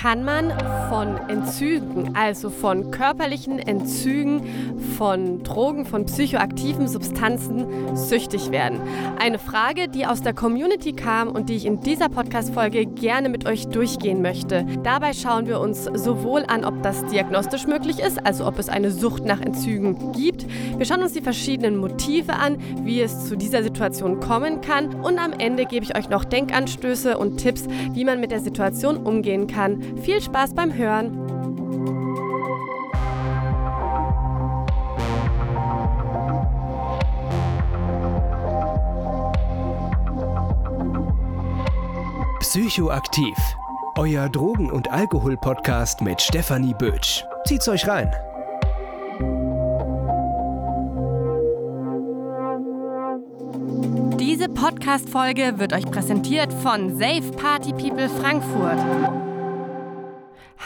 kann man von Entzügen, also von körperlichen Entzügen, von Drogen, von psychoaktiven Substanzen süchtig werden? Eine Frage, die aus der Community kam und die ich in dieser Podcast-Folge gerne mit euch durchgehen möchte. Dabei schauen wir uns sowohl an, ob das diagnostisch möglich ist, also ob es eine Sucht nach Entzügen gibt. Wir schauen uns die verschiedenen Motive an, wie es zu dieser Situation kommen kann und am Ende gebe ich euch noch Denkanstöße und Tipps, wie man mit der Situation umgehen kann. Viel Spaß beim Hören! Psychoaktiv. Euer Drogen- und Alkohol-Podcast mit Stefanie Bötsch. Zieht's euch rein. Diese Podcast-Folge wird euch präsentiert von Safe Party People Frankfurt.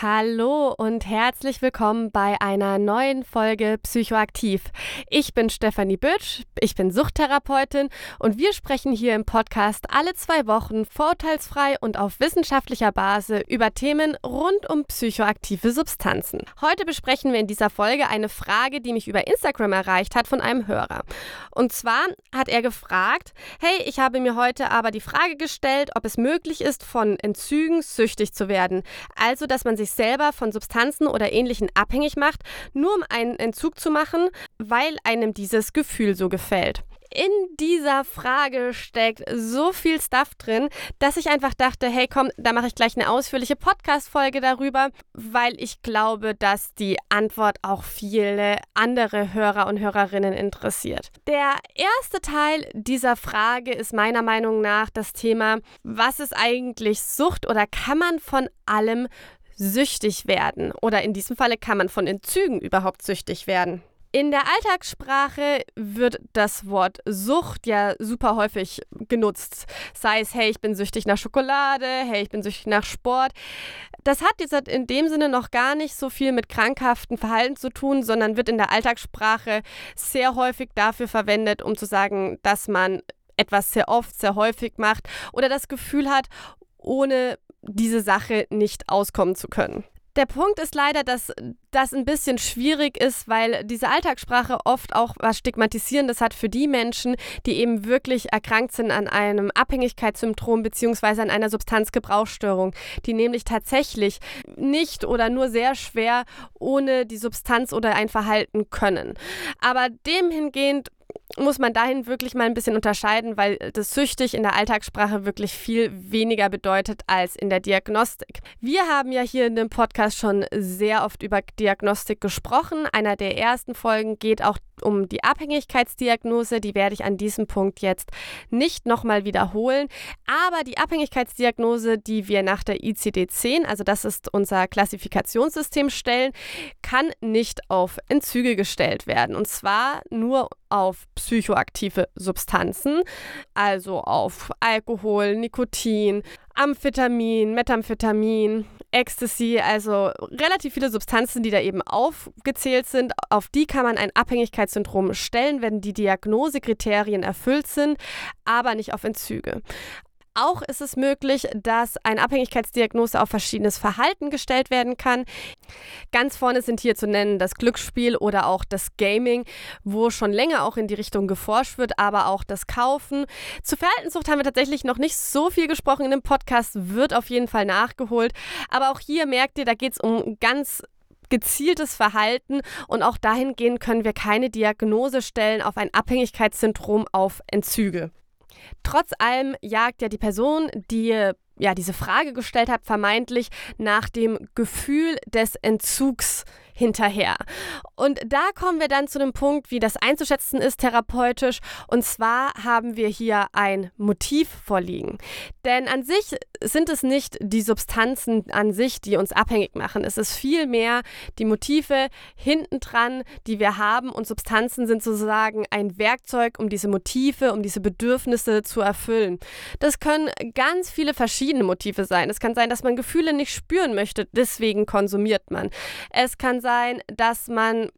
Hallo und herzlich willkommen bei einer neuen Folge Psychoaktiv. Ich bin Stefanie Bütsch, ich bin Suchttherapeutin und wir sprechen hier im Podcast alle zwei Wochen vorurteilsfrei und auf wissenschaftlicher Basis über Themen rund um psychoaktive Substanzen. Heute besprechen wir in dieser Folge eine Frage, die mich über Instagram erreicht hat von einem Hörer. Und zwar hat er gefragt, hey, ich habe mir heute aber die Frage gestellt, ob es möglich ist, von Entzügen süchtig zu werden. Also, dass man sich selber von Substanzen oder Ähnlichen abhängig macht, nur um einen Entzug zu machen, weil einem dieses Gefühl so gefällt in dieser Frage steckt so viel Stuff drin, dass ich einfach dachte, hey komm, da mache ich gleich eine ausführliche Podcast-Folge darüber, weil ich glaube, dass die Antwort auch viele andere Hörer und Hörerinnen interessiert. Der erste Teil dieser Frage ist meiner Meinung nach das Thema, was ist eigentlich Sucht oder kann man von allem süchtig werden. Oder in diesem Falle kann man von Entzügen überhaupt süchtig werden. In der Alltagssprache wird das Wort Sucht ja super häufig genutzt. Sei es, hey, ich bin süchtig nach Schokolade, hey, ich bin süchtig nach Sport. Das hat jetzt in dem Sinne noch gar nicht so viel mit krankhaften Verhalten zu tun, sondern wird in der Alltagssprache sehr häufig dafür verwendet, um zu sagen, dass man etwas sehr oft, sehr häufig macht oder das Gefühl hat, ohne diese Sache nicht auskommen zu können. Der Punkt ist leider, dass das ein bisschen schwierig ist, weil diese Alltagssprache oft auch was Stigmatisierendes hat für die Menschen, die eben wirklich erkrankt sind an einem Abhängigkeitssyndrom bzw. an einer Substanzgebrauchsstörung, die nämlich tatsächlich nicht oder nur sehr schwer ohne die Substanz oder ein Verhalten können. Aber dem hingehend muss man dahin wirklich mal ein bisschen unterscheiden, weil das süchtig in der Alltagssprache wirklich viel weniger bedeutet als in der Diagnostik. Wir haben ja hier in dem Podcast schon sehr oft über Diagnostik gesprochen. Einer der ersten Folgen geht auch um die Abhängigkeitsdiagnose. Die werde ich an diesem Punkt jetzt nicht nochmal wiederholen. Aber die Abhängigkeitsdiagnose, die wir nach der ICD-10, also das ist unser Klassifikationssystem, stellen, kann nicht auf Entzüge gestellt werden. Und zwar nur auf psychoaktive Substanzen, also auf Alkohol, Nikotin, Amphetamin, Methamphetamin, Ecstasy, also relativ viele Substanzen, die da eben aufgezählt sind. Auf die kann man ein Abhängigkeitssyndrom stellen, wenn die Diagnosekriterien erfüllt sind, aber nicht auf Entzüge. Auch ist es möglich, dass eine Abhängigkeitsdiagnose auf verschiedenes Verhalten gestellt werden kann. Ganz vorne sind hier zu nennen das Glücksspiel oder auch das Gaming, wo schon länger auch in die Richtung geforscht wird, aber auch das Kaufen. Zu Verhaltenssucht haben wir tatsächlich noch nicht so viel gesprochen in dem Podcast, wird auf jeden Fall nachgeholt. Aber auch hier merkt ihr, da geht es um ganz gezieltes Verhalten und auch dahingehend können wir keine Diagnose stellen auf ein Abhängigkeitssyndrom auf Entzüge. Trotz allem jagt ja die Person, die ja diese Frage gestellt hat, vermeintlich nach dem Gefühl des Entzugs hinterher. Und da kommen wir dann zu dem Punkt, wie das einzuschätzen ist therapeutisch. Und zwar haben wir hier ein Motiv vorliegen. Denn an sich sind es nicht die Substanzen an sich, die uns abhängig machen. Es ist vielmehr die Motive hintendran, die wir haben. Und Substanzen sind sozusagen ein Werkzeug, um diese Motive, um diese Bedürfnisse zu erfüllen. Das können ganz viele verschiedene Motive sein. Es kann sein, dass man Gefühle nicht spüren möchte, deswegen konsumiert man. Es kann sein, dass man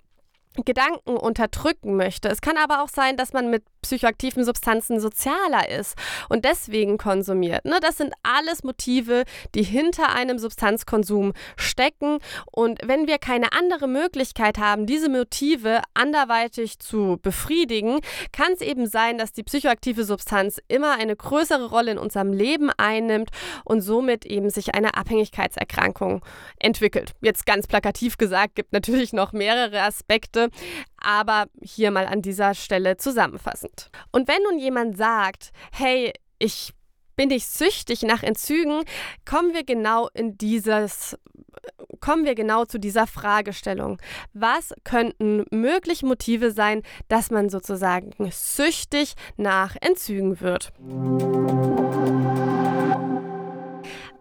Gedanken unterdrücken möchte. Es kann aber auch sein, dass man mit psychoaktiven Substanzen sozialer ist und deswegen konsumiert. Ne? Das sind alles Motive, die hinter einem Substanzkonsum stecken. Und wenn wir keine andere Möglichkeit haben, diese Motive anderweitig zu befriedigen, kann es eben sein, dass die psychoaktive Substanz immer eine größere Rolle in unserem Leben einnimmt und somit eben sich eine Abhängigkeitserkrankung entwickelt. Jetzt ganz plakativ gesagt, gibt natürlich noch mehrere Aspekte, aber hier mal an dieser Stelle zusammenfassend. Und wenn nun jemand sagt, hey, ich bin ich süchtig nach Entzügen, kommen wir genau in dieses kommen wir genau zu dieser Fragestellung. Was könnten mögliche Motive sein, dass man sozusagen süchtig nach Entzügen wird?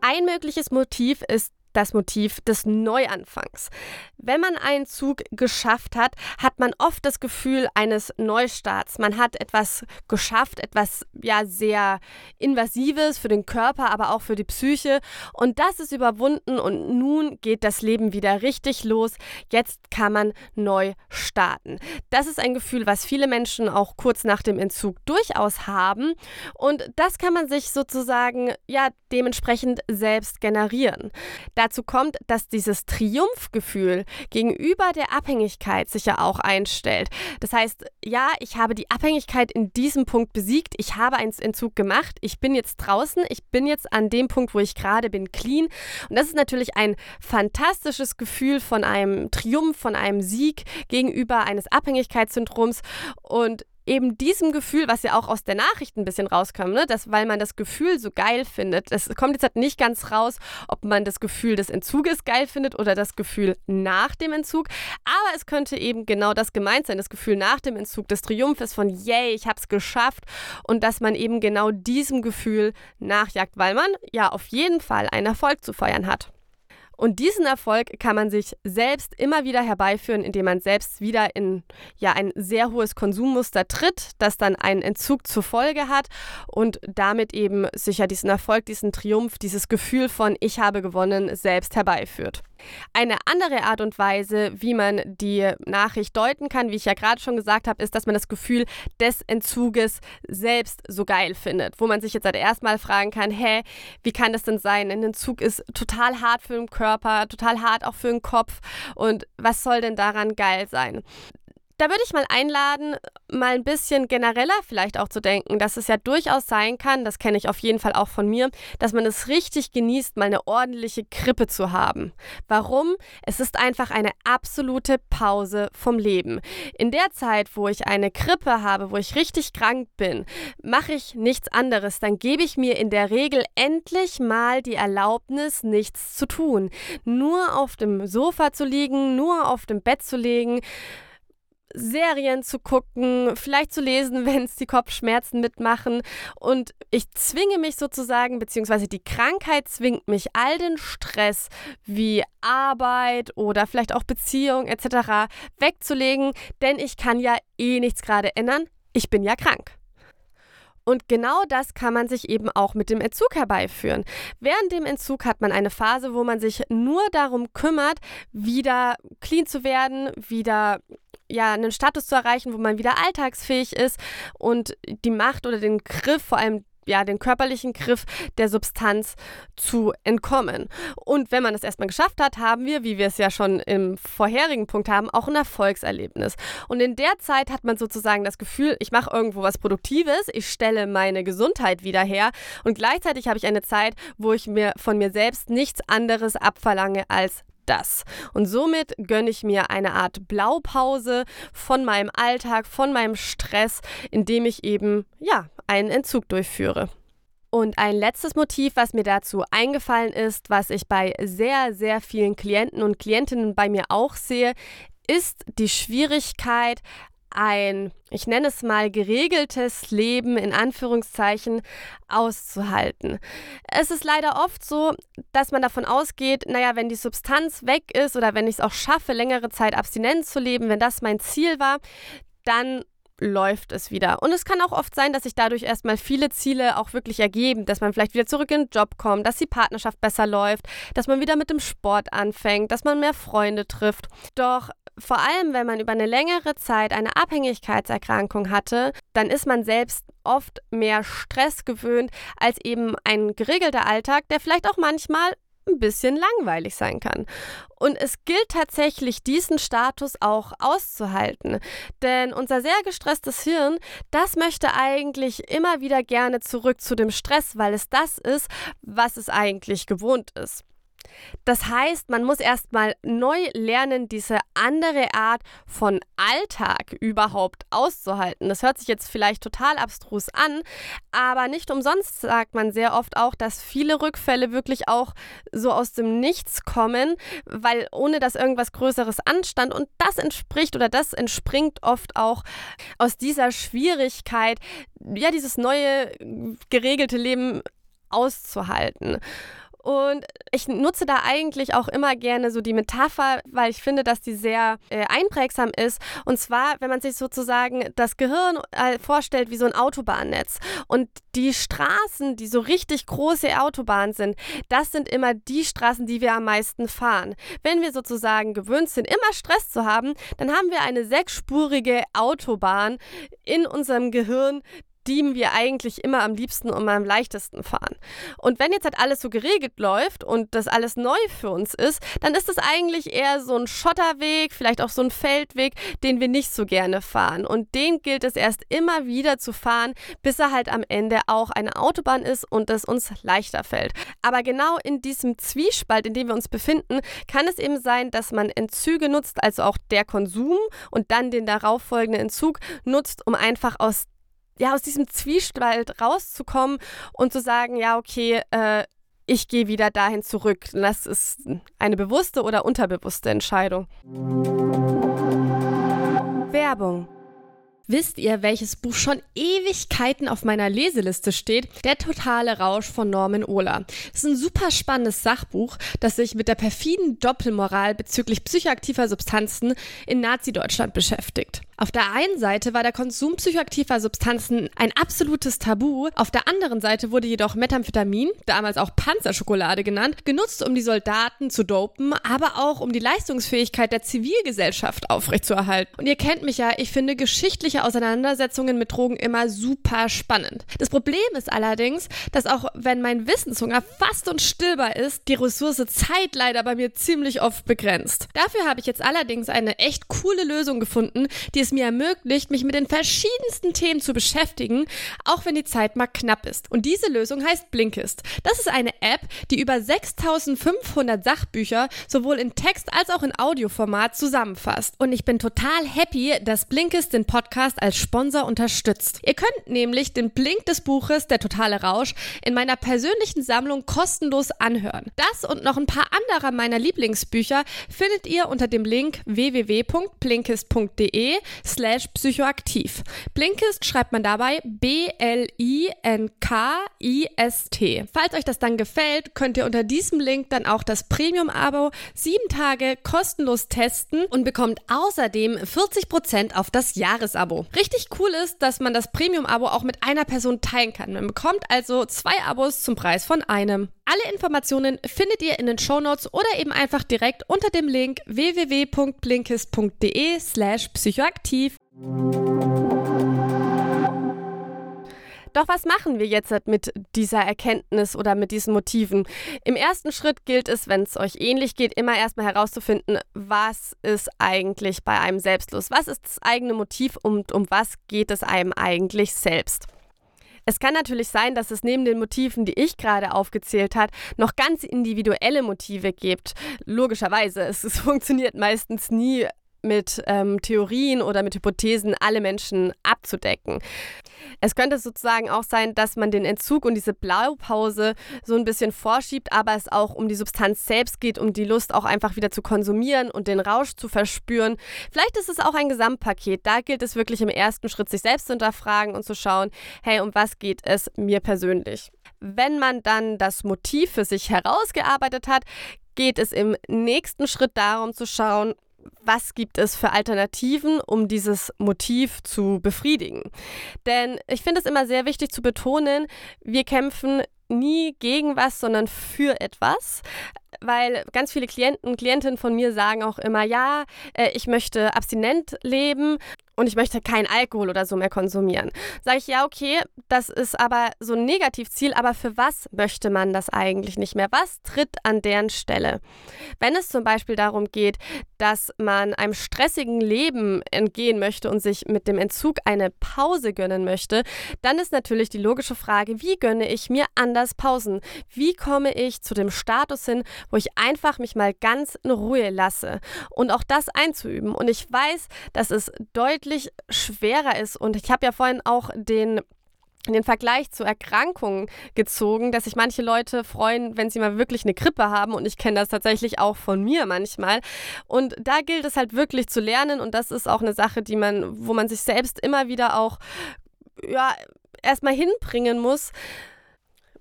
Ein mögliches Motiv ist das Motiv des Neuanfangs. Wenn man einen Zug geschafft hat, hat man oft das Gefühl eines Neustarts. Man hat etwas geschafft, etwas ja sehr invasives für den Körper, aber auch für die Psyche und das ist überwunden und nun geht das Leben wieder richtig los. Jetzt kann man neu starten. Das ist ein Gefühl, was viele Menschen auch kurz nach dem Entzug durchaus haben und das kann man sich sozusagen ja dementsprechend selbst generieren. Da Dazu kommt, dass dieses Triumphgefühl gegenüber der Abhängigkeit sich ja auch einstellt. Das heißt, ja, ich habe die Abhängigkeit in diesem Punkt besiegt, ich habe einen Entzug gemacht, ich bin jetzt draußen, ich bin jetzt an dem Punkt, wo ich gerade bin, clean. Und das ist natürlich ein fantastisches Gefühl von einem Triumph, von einem Sieg gegenüber eines Abhängigkeitssyndroms. Und eben diesem Gefühl, was ja auch aus der Nachricht ein bisschen rauskommt, ne, dass, weil man das Gefühl so geil findet, es kommt jetzt halt nicht ganz raus, ob man das Gefühl des Entzuges geil findet oder das Gefühl nach dem Entzug, aber es könnte eben genau das gemeint sein, das Gefühl nach dem Entzug, des Triumphes von yay, ich hab's geschafft und dass man eben genau diesem Gefühl nachjagt, weil man ja auf jeden Fall einen Erfolg zu feiern hat. Und diesen Erfolg kann man sich selbst immer wieder herbeiführen, indem man selbst wieder in ja, ein sehr hohes Konsummuster tritt, das dann einen Entzug zur Folge hat und damit eben sicher diesen Erfolg, diesen Triumph, dieses Gefühl von ich habe gewonnen selbst herbeiführt. Eine andere Art und Weise, wie man die Nachricht deuten kann, wie ich ja gerade schon gesagt habe, ist, dass man das Gefühl des Entzuges selbst so geil findet. Wo man sich jetzt halt erstmal fragen kann, hä, wie kann das denn sein? Ein Entzug ist total hart für den Körper, total hart auch für den Kopf. Und was soll denn daran geil sein? Da würde ich mal einladen, mal ein bisschen genereller vielleicht auch zu denken, dass es ja durchaus sein kann, das kenne ich auf jeden Fall auch von mir, dass man es richtig genießt, mal eine ordentliche Krippe zu haben. Warum? Es ist einfach eine absolute Pause vom Leben. In der Zeit, wo ich eine Krippe habe, wo ich richtig krank bin, mache ich nichts anderes. Dann gebe ich mir in der Regel endlich mal die Erlaubnis, nichts zu tun. Nur auf dem Sofa zu liegen, nur auf dem Bett zu legen Serien zu gucken, vielleicht zu lesen, wenn es die Kopfschmerzen mitmachen. Und ich zwinge mich sozusagen, beziehungsweise die Krankheit zwingt mich, all den Stress wie Arbeit oder vielleicht auch Beziehung etc. wegzulegen, denn ich kann ja eh nichts gerade ändern. Ich bin ja krank. Und genau das kann man sich eben auch mit dem Entzug herbeiführen. Während dem Entzug hat man eine Phase, wo man sich nur darum kümmert, wieder clean zu werden, wieder ja, einen Status zu erreichen, wo man wieder alltagsfähig ist und die Macht oder den Griff, vor allem ja, den körperlichen Griff der Substanz zu entkommen. Und wenn man das erstmal geschafft hat, haben wir, wie wir es ja schon im vorherigen Punkt haben, auch ein Erfolgserlebnis. Und in der Zeit hat man sozusagen das Gefühl, ich mache irgendwo was Produktives, ich stelle meine Gesundheit wieder her und gleichzeitig habe ich eine Zeit, wo ich mir von mir selbst nichts anderes abverlange als das. Und somit gönne ich mir eine Art Blaupause von meinem Alltag, von meinem Stress, indem ich eben, ja, einen Entzug durchführe. Und ein letztes Motiv, was mir dazu eingefallen ist, was ich bei sehr, sehr vielen Klienten und Klientinnen bei mir auch sehe, ist die Schwierigkeit, ein, ich nenne es mal, geregeltes Leben in Anführungszeichen auszuhalten. Es ist leider oft so, dass man davon ausgeht, naja, wenn die Substanz weg ist oder wenn ich es auch schaffe, längere Zeit abstinent zu leben, wenn das mein Ziel war, dann läuft es wieder. Und es kann auch oft sein, dass sich dadurch erstmal viele Ziele auch wirklich ergeben, dass man vielleicht wieder zurück in den Job kommt, dass die Partnerschaft besser läuft, dass man wieder mit dem Sport anfängt, dass man mehr Freunde trifft. Doch vor allem, wenn man über eine längere Zeit eine Abhängigkeitserkrankung hatte, dann ist man selbst oft mehr Stress gewöhnt als eben ein geregelter Alltag, der vielleicht auch manchmal ein bisschen langweilig sein kann. Und es gilt tatsächlich, diesen Status auch auszuhalten. Denn unser sehr gestresstes Hirn, das möchte eigentlich immer wieder gerne zurück zu dem Stress, weil es das ist, was es eigentlich gewohnt ist. Das heißt, man muss erstmal neu lernen, diese andere Art von Alltag überhaupt auszuhalten. Das hört sich jetzt vielleicht total abstrus an, aber nicht umsonst sagt man sehr oft auch, dass viele Rückfälle wirklich auch so aus dem Nichts kommen, weil ohne dass irgendwas Größeres anstand und das entspricht oder das entspringt oft auch aus dieser Schwierigkeit, ja, dieses neue geregelte Leben auszuhalten. Und ich nutze da eigentlich auch immer gerne so die Metapher, weil ich finde, dass die sehr äh, einprägsam ist. Und zwar, wenn man sich sozusagen das Gehirn äh, vorstellt wie so ein Autobahnnetz. Und die Straßen, die so richtig große Autobahnen sind, das sind immer die Straßen, die wir am meisten fahren. Wenn wir sozusagen gewöhnt sind, immer Stress zu haben, dann haben wir eine sechsspurige Autobahn in unserem Gehirn, die wir eigentlich immer am liebsten und am leichtesten fahren. Und wenn jetzt halt alles so geregelt läuft und das alles neu für uns ist, dann ist es eigentlich eher so ein Schotterweg, vielleicht auch so ein Feldweg, den wir nicht so gerne fahren. Und den gilt es erst immer wieder zu fahren, bis er halt am Ende auch eine Autobahn ist und es uns leichter fällt. Aber genau in diesem Zwiespalt, in dem wir uns befinden, kann es eben sein, dass man Entzüge nutzt, also auch der Konsum und dann den darauffolgenden Entzug nutzt, um einfach aus ja, aus diesem Zwiespalt rauszukommen und zu sagen, ja, okay, äh, ich gehe wieder dahin zurück. Das ist eine bewusste oder unterbewusste Entscheidung. Werbung Wisst ihr, welches Buch schon Ewigkeiten auf meiner Leseliste steht? Der totale Rausch von Norman Ohler. Das ist ein super spannendes Sachbuch, das sich mit der perfiden Doppelmoral bezüglich psychoaktiver Substanzen in Nazi-Deutschland beschäftigt. Auf der einen Seite war der Konsum psychoaktiver Substanzen ein absolutes Tabu, auf der anderen Seite wurde jedoch Methamphetamin, damals auch Panzerschokolade genannt, genutzt, um die Soldaten zu dopen, aber auch um die Leistungsfähigkeit der Zivilgesellschaft aufrechtzuerhalten. Und ihr kennt mich ja, ich finde geschichtliche Auseinandersetzungen mit Drogen immer super spannend. Das Problem ist allerdings, dass auch wenn mein Wissenshunger fast unstillbar ist, die Ressource Zeit leider bei mir ziemlich oft begrenzt. Dafür habe ich jetzt allerdings eine echt coole Lösung gefunden, die es mir ermöglicht, mich mit den verschiedensten Themen zu beschäftigen, auch wenn die Zeit mal knapp ist. Und diese Lösung heißt Blinkist. Das ist eine App, die über 6500 Sachbücher sowohl in Text als auch in Audioformat zusammenfasst. Und ich bin total happy, dass Blinkist den Podcast als Sponsor unterstützt. Ihr könnt nämlich den Blink des Buches Der totale Rausch in meiner persönlichen Sammlung kostenlos anhören. Das und noch ein paar anderer meiner Lieblingsbücher findet ihr unter dem Link www.blinkist.de slash psychoaktiv. Blinkist schreibt man dabei B-L-I-N-K-I-S-T. Falls euch das dann gefällt, könnt ihr unter diesem Link dann auch das Premium-Abo sieben Tage kostenlos testen und bekommt außerdem 40% auf das Jahresabo. Richtig cool ist, dass man das Premium-Abo auch mit einer Person teilen kann. Man bekommt also zwei Abos zum Preis von einem. Alle Informationen findet ihr in den Shownotes oder eben einfach direkt unter dem Link www.blinkist.de slash psychoaktiv. Doch was machen wir jetzt mit dieser Erkenntnis oder mit diesen Motiven? Im ersten Schritt gilt es, wenn es euch ähnlich geht, immer erstmal herauszufinden, was ist eigentlich bei einem selbst los? Was ist das eigene Motiv und um was geht es einem eigentlich selbst? Es kann natürlich sein, dass es neben den Motiven, die ich gerade aufgezählt habe, noch ganz individuelle Motive gibt. Logischerweise, es, es funktioniert meistens nie mit ähm, Theorien oder mit Hypothesen alle Menschen abzudecken. Es könnte sozusagen auch sein, dass man den Entzug und diese Blaupause so ein bisschen vorschiebt, aber es auch um die Substanz selbst geht, um die Lust auch einfach wieder zu konsumieren und den Rausch zu verspüren. Vielleicht ist es auch ein Gesamtpaket. Da gilt es wirklich im ersten Schritt, sich selbst zu hinterfragen und zu schauen, hey, um was geht es mir persönlich? Wenn man dann das Motiv für sich herausgearbeitet hat, geht es im nächsten Schritt darum zu schauen, was gibt es für Alternativen, um dieses Motiv zu befriedigen. Denn ich finde es immer sehr wichtig zu betonen, wir kämpfen nie gegen was, sondern für etwas. weil ganz viele Klienten, Klientinnen von mir sagen auch immer, ja, äh, ich möchte abstinent leben und ich möchte keinen Alkohol oder so mehr konsumieren. Sage ich, ja, okay, das ist aber so ein Negativziel, aber für was möchte man das eigentlich nicht mehr? Was tritt an deren Stelle? Wenn es zum Beispiel darum geht, dass man einem stressigen Leben entgehen möchte und sich mit dem Entzug eine Pause gönnen möchte, dann ist natürlich die logische Frage, wie gönne ich mir anders Pausen? Wie komme ich zu dem Status hin, wo ich einfach mich mal ganz in Ruhe lasse und auch das einzuüben? Und ich weiß, dass es deutlich deutlich schwerer ist. Und ich habe ja vorhin auch den den Vergleich zu Erkrankungen gezogen, dass sich manche Leute freuen, wenn sie mal wirklich eine Grippe haben. Und ich kenne das tatsächlich auch von mir manchmal. Und da gilt es halt wirklich zu lernen. Und das ist auch eine Sache, die man, wo man sich selbst immer wieder auch, ja, erstmal hinbringen muss,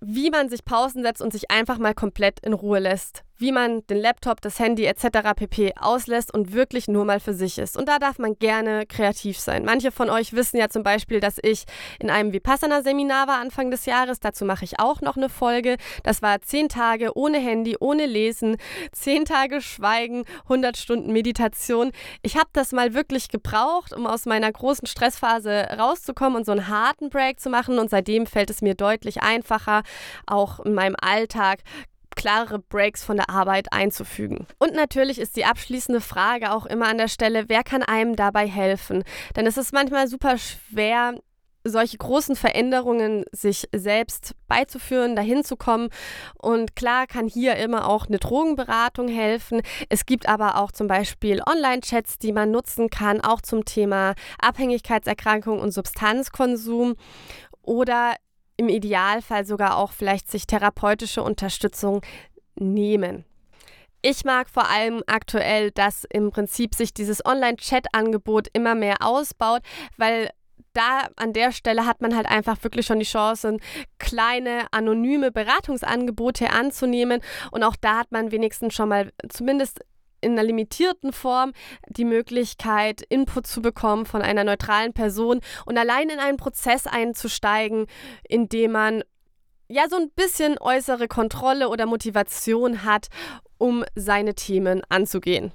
wie man sich Pausen setzt und sich einfach mal komplett in Ruhe lässt wie man den Laptop, das Handy etc. pp. auslässt und wirklich nur mal für sich ist. Und da darf man gerne kreativ sein. Manche von euch wissen ja zum Beispiel, dass ich in einem Vipassana-Seminar war Anfang des Jahres. Dazu mache ich auch noch eine Folge. Das war zehn Tage ohne Handy, ohne Lesen, zehn Tage Schweigen, 100 Stunden Meditation. Ich habe das mal wirklich gebraucht, um aus meiner großen Stressphase rauszukommen und so einen harten Break zu machen. Und seitdem fällt es mir deutlich einfacher, auch in meinem Alltag klarere Breaks von der Arbeit einzufügen. Und natürlich ist die abschließende Frage auch immer an der Stelle, wer kann einem dabei helfen? Denn es ist manchmal super schwer, solche großen Veränderungen sich selbst beizuführen, dahin zu kommen. Und klar kann hier immer auch eine Drogenberatung helfen. Es gibt aber auch zum Beispiel Online-Chats, die man nutzen kann, auch zum Thema Abhängigkeitserkrankung und Substanzkonsum. Oder im Idealfall sogar auch vielleicht sich therapeutische Unterstützung nehmen. Ich mag vor allem aktuell, dass im Prinzip sich dieses Online-Chat-Angebot immer mehr ausbaut, weil da an der Stelle hat man halt einfach wirklich schon die Chance, kleine anonyme Beratungsangebote anzunehmen. Und auch da hat man wenigstens schon mal zumindest in einer limitierten Form die Möglichkeit, Input zu bekommen von einer neutralen Person und allein in einen Prozess einzusteigen, in dem man ja so ein bisschen äußere Kontrolle oder Motivation hat, um seine Themen anzugehen.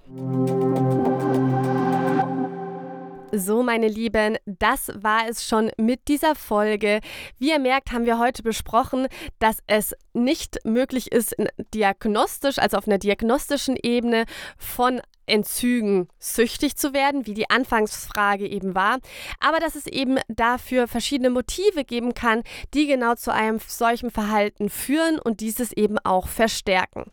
So, meine Lieben, das war es schon mit dieser Folge. Wie ihr merkt, haben wir heute besprochen, dass es nicht möglich ist, diagnostisch, also auf einer diagnostischen Ebene von Entzügen süchtig zu werden, wie die Anfangsfrage eben war, aber dass es eben dafür verschiedene Motive geben kann, die genau zu einem solchen Verhalten führen und dieses eben auch verstärken.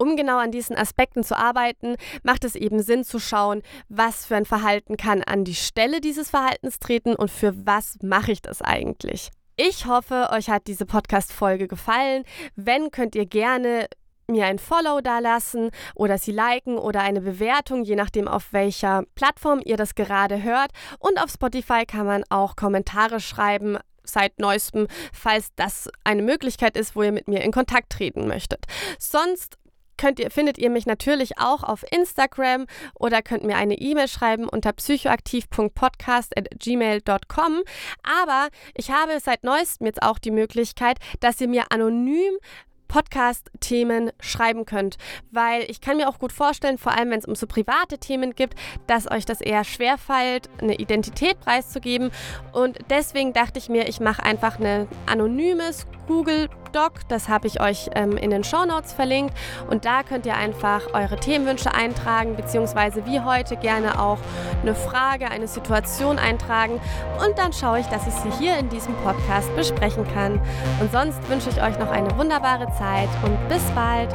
Um genau an diesen Aspekten zu arbeiten, macht es eben Sinn zu schauen, was für ein Verhalten kann an die Stelle dieses Verhaltens treten und für was mache ich das eigentlich. Ich hoffe, euch hat diese Podcast-Folge gefallen. Wenn, könnt ihr gerne mir ein Follow dalassen oder sie liken oder eine Bewertung, je nachdem auf welcher Plattform ihr das gerade hört. Und auf Spotify kann man auch Kommentare schreiben seit neuestem, falls das eine Möglichkeit ist, wo ihr mit mir in Kontakt treten möchtet. Sonst könnt ihr, findet ihr mich natürlich auch auf Instagram oder könnt mir eine E-Mail schreiben unter psychoaktiv.podcast.gmail.com. Aber ich habe seit neuestem jetzt auch die Möglichkeit, dass ihr mir anonym Podcast-Themen schreiben könnt. Weil ich kann mir auch gut vorstellen, vor allem wenn es um so private Themen gibt, dass euch das eher schwerfällt, eine Identität preiszugeben. Und deswegen dachte ich mir, ich mache einfach ein anonymes Google Doc. Das habe ich euch ähm, in den Show Notes verlinkt. Und da könnt ihr einfach eure Themenwünsche eintragen, beziehungsweise wie heute gerne auch eine Frage, eine Situation eintragen. Und dann schaue ich, dass ich sie hier in diesem Podcast besprechen kann. Und sonst wünsche ich euch noch eine wunderbare Zeit und bis bald.